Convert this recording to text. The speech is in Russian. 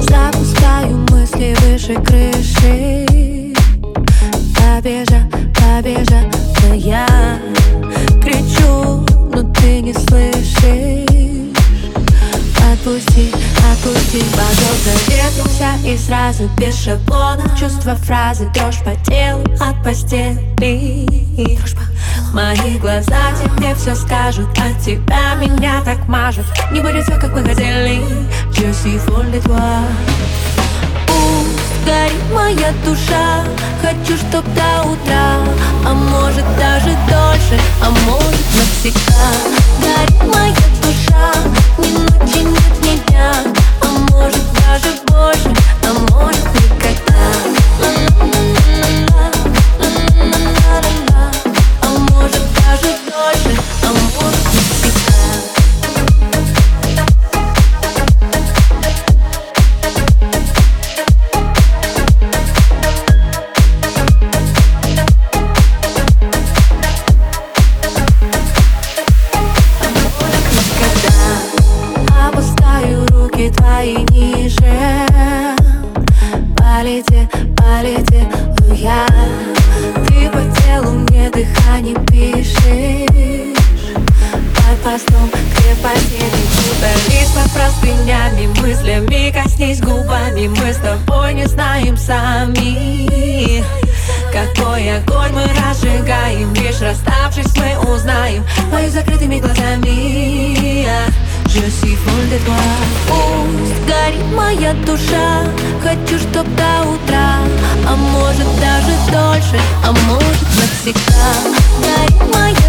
Запускаю мысли выше крыши. Побежа, побежа, но я кричу, но ты не слышишь Отпусти, отпусти Подобно ветру вся и сразу без шаблона. Чувство фразы, дрожь по телу от постели. Мои глаза тебе все скажут От тебя меня так мажут. Не будет все, как мы хотели. Je suis folle Пусть горит моя душа. Хочу, чтоб до утра. А может даже дольше. А может навсегда. Горит моя душа. Ни ночи, нет ни Полете, полетела я. Ты по телу мне дыхание пишешь. Под постом крепости Удались под простынями Мыслями. Коснись губами Мы с тобой не знаем сами. Какой огонь мы разжигаем Лишь расставшись мы узнаем. Твои закрытыми глазами. Je suis folle de toi моя душа. Хочу, чтоб до утра А может даже дольше А может навсегда. Горит моя